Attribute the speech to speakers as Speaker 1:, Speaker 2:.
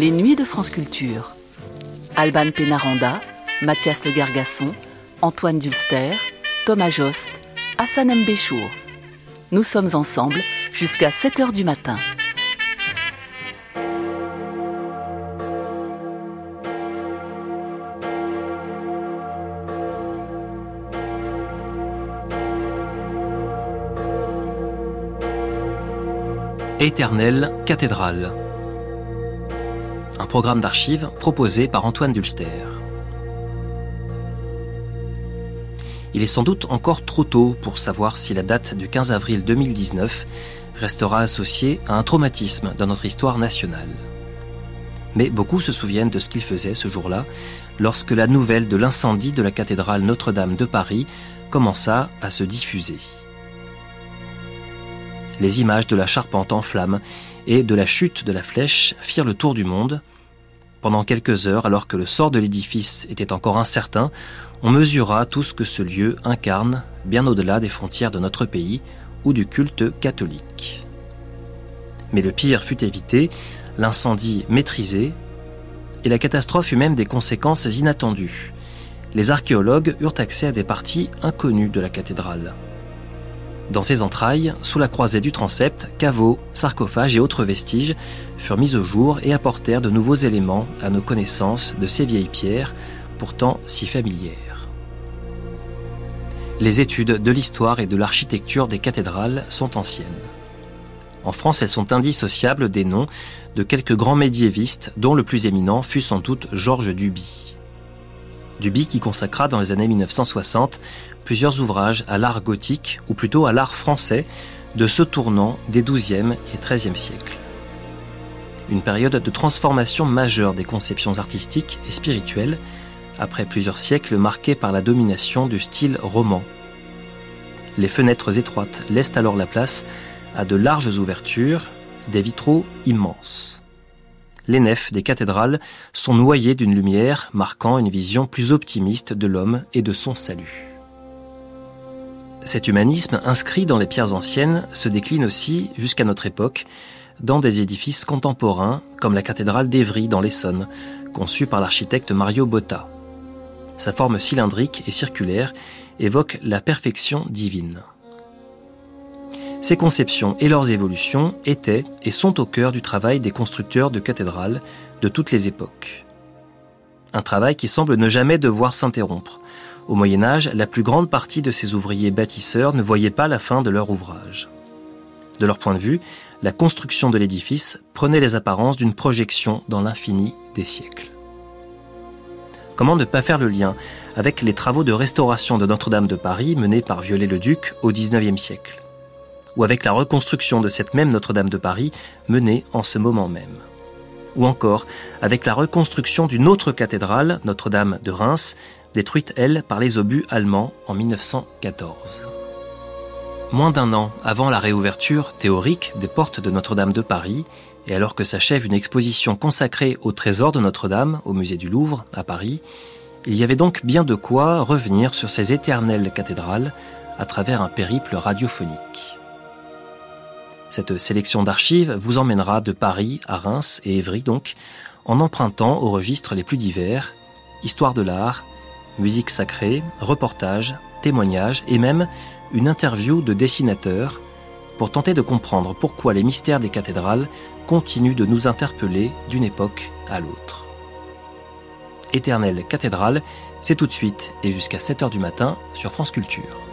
Speaker 1: Les Nuits de France Culture. Alban Pénaranda, Mathias Le Gargasson, Antoine Dulster, Thomas Jost, Hassan Mbéchour. Nous sommes ensemble jusqu'à 7 h du matin.
Speaker 2: Éternelle cathédrale. Programme d'archives proposé par Antoine Dulster. Il est sans doute encore trop tôt pour savoir si la date du 15 avril 2019 restera associée à un traumatisme dans notre histoire nationale. Mais beaucoup se souviennent de ce qu'il faisait ce jour-là, lorsque la nouvelle de l'incendie de la cathédrale Notre-Dame de Paris commença à se diffuser les images de la charpente en flammes et de la chute de la flèche firent le tour du monde. Pendant quelques heures, alors que le sort de l'édifice était encore incertain, on mesura tout ce que ce lieu incarne, bien au-delà des frontières de notre pays ou du culte catholique. Mais le pire fut évité, l'incendie maîtrisé, et la catastrophe eut même des conséquences inattendues. Les archéologues eurent accès à des parties inconnues de la cathédrale. Dans ses entrailles, sous la croisée du transept, caveaux, sarcophages et autres vestiges furent mis au jour et apportèrent de nouveaux éléments à nos connaissances de ces vieilles pierres, pourtant si familières. Les études de l'histoire et de l'architecture des cathédrales sont anciennes. En France, elles sont indissociables des noms de quelques grands médiévistes, dont le plus éminent fut sans doute Georges Duby. Duby qui consacra dans les années 1960 plusieurs ouvrages à l'art gothique, ou plutôt à l'art français, de ce tournant des XIIe et XIIIe siècles. Une période de transformation majeure des conceptions artistiques et spirituelles, après plusieurs siècles marqués par la domination du style roman. Les fenêtres étroites laissent alors la place à de larges ouvertures, des vitraux immenses. Les nefs des cathédrales sont noyées d'une lumière marquant une vision plus optimiste de l'homme et de son salut. Cet humanisme inscrit dans les pierres anciennes se décline aussi, jusqu'à notre époque, dans des édifices contemporains comme la cathédrale d'Evry dans l'Essonne, conçue par l'architecte Mario Botta. Sa forme cylindrique et circulaire évoque la perfection divine. Ces conceptions et leurs évolutions étaient et sont au cœur du travail des constructeurs de cathédrales de toutes les époques. Un travail qui semble ne jamais devoir s'interrompre, au Moyen Âge, la plus grande partie de ces ouvriers bâtisseurs ne voyaient pas la fin de leur ouvrage. De leur point de vue, la construction de l'édifice prenait les apparences d'une projection dans l'infini des siècles. Comment ne pas faire le lien avec les travaux de restauration de Notre-Dame de Paris menés par Viollet-le-Duc au XIXe siècle? Ou avec la reconstruction de cette même Notre-Dame de Paris menée en ce moment même ou encore avec la reconstruction d'une autre cathédrale, Notre-Dame de Reims, détruite, elle, par les obus allemands en 1914. Moins d'un an avant la réouverture théorique des portes de Notre-Dame de Paris, et alors que s'achève une exposition consacrée au trésor de Notre-Dame au musée du Louvre à Paris, il y avait donc bien de quoi revenir sur ces éternelles cathédrales à travers un périple radiophonique. Cette sélection d'archives vous emmènera de Paris à Reims et Évry donc, en empruntant aux registres les plus divers, histoire de l'art, musique sacrée, reportages, témoignages et même une interview de dessinateurs pour tenter de comprendre pourquoi les mystères des cathédrales continuent de nous interpeller d'une époque à l'autre. Éternelle cathédrale, c'est tout de suite et jusqu'à 7h du matin sur France Culture.